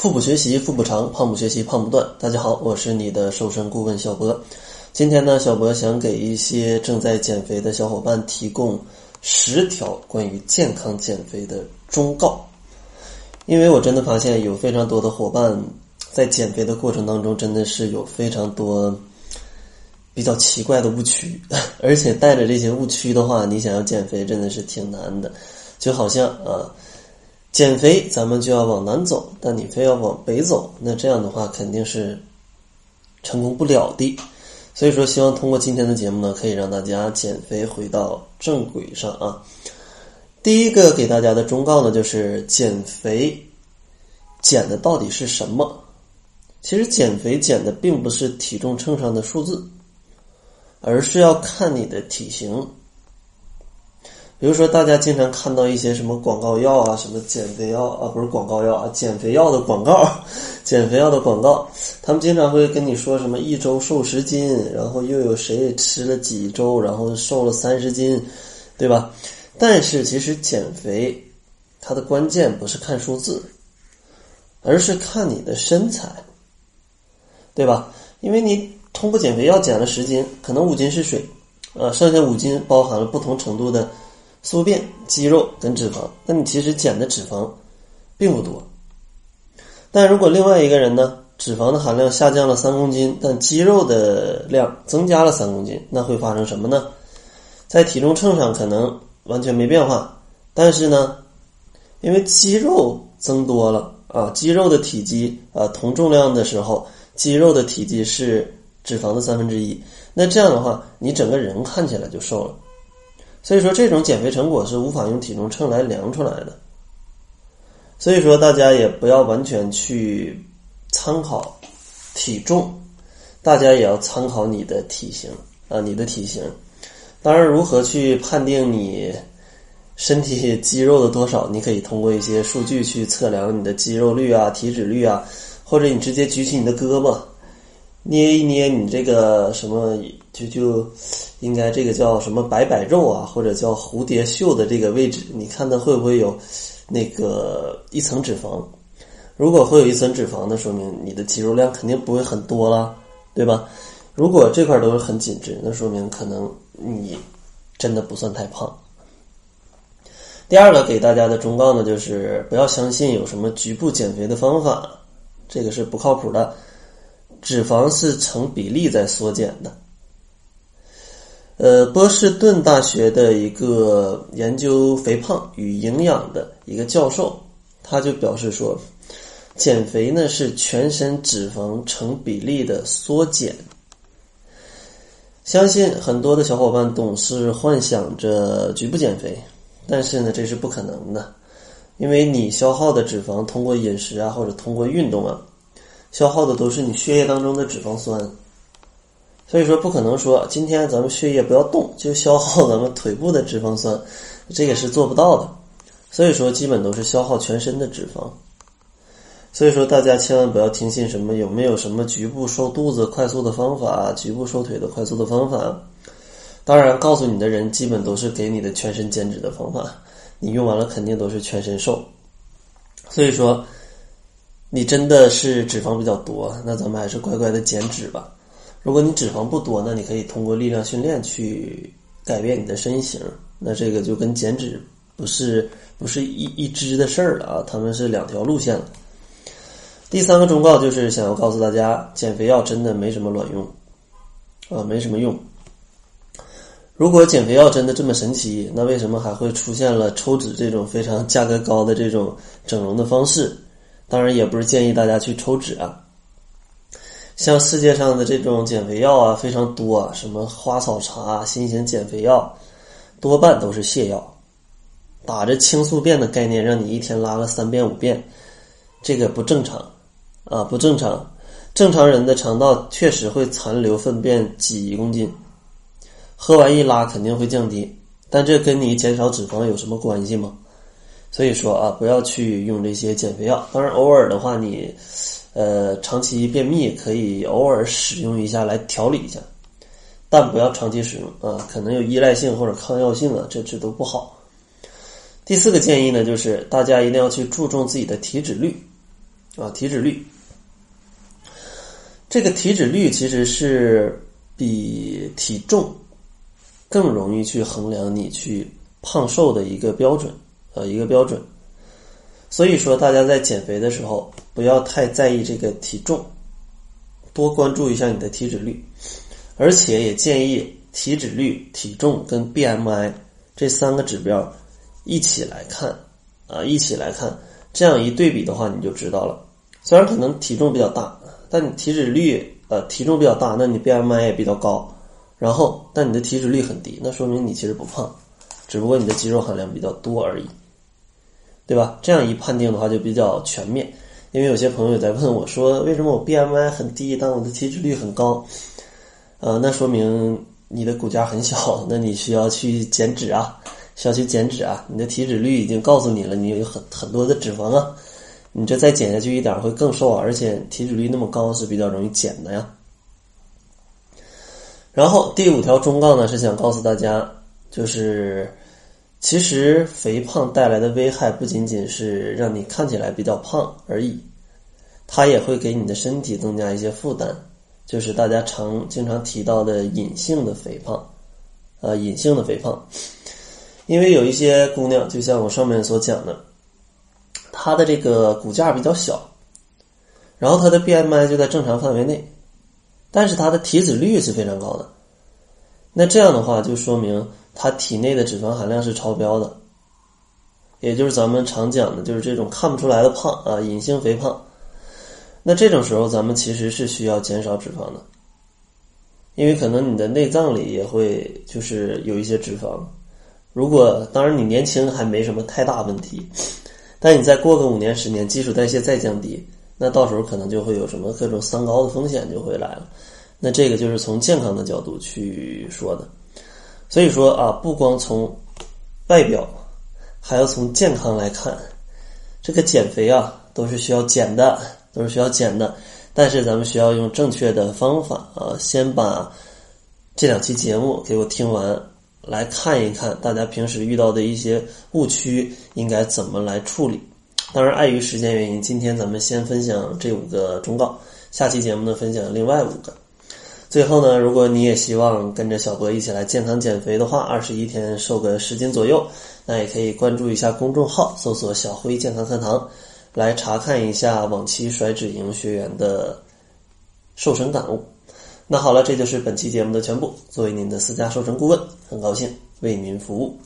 腹部学习腹部长，胖不学习胖不断。大家好，我是你的瘦身顾问小博。今天呢，小博想给一些正在减肥的小伙伴提供十条关于健康减肥的忠告。因为我真的发现有非常多的伙伴在减肥的过程当中，真的是有非常多比较奇怪的误区，而且带着这些误区的话，你想要减肥真的是挺难的。就好像啊。减肥，咱们就要往南走，但你非要往北走，那这样的话肯定是成功不了的。所以说，希望通过今天的节目呢，可以让大家减肥回到正轨上啊。第一个给大家的忠告呢，就是减肥减的到底是什么？其实减肥减的并不是体重秤上的数字，而是要看你的体型。比如说，大家经常看到一些什么广告药啊，什么减肥药啊，不是广告药啊，减肥药的广告，减肥药的广告，他们经常会跟你说什么一周瘦十斤，然后又有谁吃了几周，然后瘦了三十斤，对吧？但是其实减肥它的关键不是看数字，而是看你的身材，对吧？因为你通过减肥药减了十斤，可能五斤是水，呃，剩下五斤包含了不同程度的。宿便、肌肉跟脂肪，那你其实减的脂肪并不多。但如果另外一个人呢，脂肪的含量下降了三公斤，但肌肉的量增加了三公斤，那会发生什么呢？在体重秤上可能完全没变化，但是呢，因为肌肉增多了啊，肌肉的体积啊同重量的时候，肌肉的体积是脂肪的三分之一，那这样的话，你整个人看起来就瘦了。所以说，这种减肥成果是无法用体重秤来量出来的。所以说，大家也不要完全去参考体重，大家也要参考你的体型啊，你的体型。当然，如何去判定你身体肌肉的多少？你可以通过一些数据去测量你的肌肉率啊、体脂率啊，或者你直接举起你的胳膊。捏一捏你这个什么，就就应该这个叫什么摆摆肉啊，或者叫蝴蝶袖的这个位置，你看它会不会有那个一层脂肪？如果会有一层脂肪，那说明你的肌肉量肯定不会很多了，对吧？如果这块都是很紧致，那说明可能你真的不算太胖。第二个给大家的忠告呢，就是不要相信有什么局部减肥的方法，这个是不靠谱的。脂肪是成比例在缩减的。呃，波士顿大学的一个研究肥胖与营养的一个教授，他就表示说，减肥呢是全身脂肪成比例的缩减。相信很多的小伙伴总是幻想着局部减肥，但是呢，这是不可能的，因为你消耗的脂肪通过饮食啊，或者通过运动啊。消耗的都是你血液当中的脂肪酸，所以说不可能说今天咱们血液不要动就消耗咱们腿部的脂肪酸，这个是做不到的。所以说基本都是消耗全身的脂肪。所以说大家千万不要听信什么有没有什么局部瘦肚子快速的方法，局部瘦腿的快速的方法。当然，告诉你的人基本都是给你的全身减脂的方法，你用完了肯定都是全身瘦。所以说。你真的是脂肪比较多，那咱们还是乖乖的减脂吧。如果你脂肪不多，那你可以通过力量训练去改变你的身形。那这个就跟减脂不是不是一一支的事儿了啊，他们是两条路线了。第三个忠告就是想要告诉大家，减肥药真的没什么卵用啊，没什么用。如果减肥药真的这么神奇，那为什么还会出现了抽脂这种非常价格高的这种整容的方式？当然也不是建议大家去抽脂啊，像世界上的这种减肥药啊非常多，什么花草茶、新型减肥药，多半都是泻药，打着轻宿便的概念，让你一天拉个三遍五遍，这个不正常啊，不正常。正常人的肠道确实会残留粪便几公斤，喝完一拉肯定会降低，但这跟你减少脂肪有什么关系吗？所以说啊，不要去用这些减肥药。当然，偶尔的话，你，呃，长期便秘可以偶尔使用一下来调理一下，但不要长期使用啊，可能有依赖性或者抗药性啊，这这都不好。第四个建议呢，就是大家一定要去注重自己的体脂率啊，体脂率。这个体脂率其实是比体重更容易去衡量你去胖瘦的一个标准，呃，一个标准。所以说，大家在减肥的时候不要太在意这个体重，多关注一下你的体脂率，而且也建议体脂率、体重跟 BMI 这三个指标一起来看，啊，一起来看，这样一对比的话，你就知道了。虽然可能体重比较大。但你体脂率呃体重比较大，那你 BMI 也比较高，然后但你的体脂率很低，那说明你其实不胖，只不过你的肌肉含量比较多而已，对吧？这样一判定的话就比较全面。因为有些朋友在问我说，为什么我 BMI 很低，但我的体脂率很高？呃，那说明你的骨架很小，那你需要去减脂啊，需要去减脂啊。你的体脂率已经告诉你了，你有很很多的脂肪啊。你这再减下去一点会更瘦啊，而且体脂率那么高是比较容易减的呀。然后第五条忠告呢是想告诉大家，就是其实肥胖带来的危害不仅仅是让你看起来比较胖而已，它也会给你的身体增加一些负担，就是大家常经常提到的隐性的肥胖，呃，隐性的肥胖，因为有一些姑娘，就像我上面所讲的。她的这个骨架比较小，然后她的 BMI 就在正常范围内，但是她的体脂率是非常高的。那这样的话，就说明他体内的脂肪含量是超标的，也就是咱们常讲的，就是这种看不出来的胖啊，隐性肥胖。那这种时候，咱们其实是需要减少脂肪的，因为可能你的内脏里也会就是有一些脂肪。如果当然你年轻还没什么太大问题。但你再过个五年十年，基础代谢再降低，那到时候可能就会有什么各种三高的风险就会来了。那这个就是从健康的角度去说的。所以说啊，不光从外表，还要从健康来看，这个减肥啊都是需要减的，都是需要减的。但是咱们需要用正确的方法啊，先把这两期节目给我听完。来看一看大家平时遇到的一些误区应该怎么来处理。当然，碍于时间原因，今天咱们先分享这五个忠告，下期节目呢分享另外五个。最后呢，如果你也希望跟着小博一起来健康减肥的话，二十一天瘦个十斤左右，那也可以关注一下公众号，搜索“小辉健康课堂”，来查看一下往期甩脂营学员的瘦身感悟。那好了，这就是本期节目的全部。作为您的私家瘦身顾问，很高兴为您服务。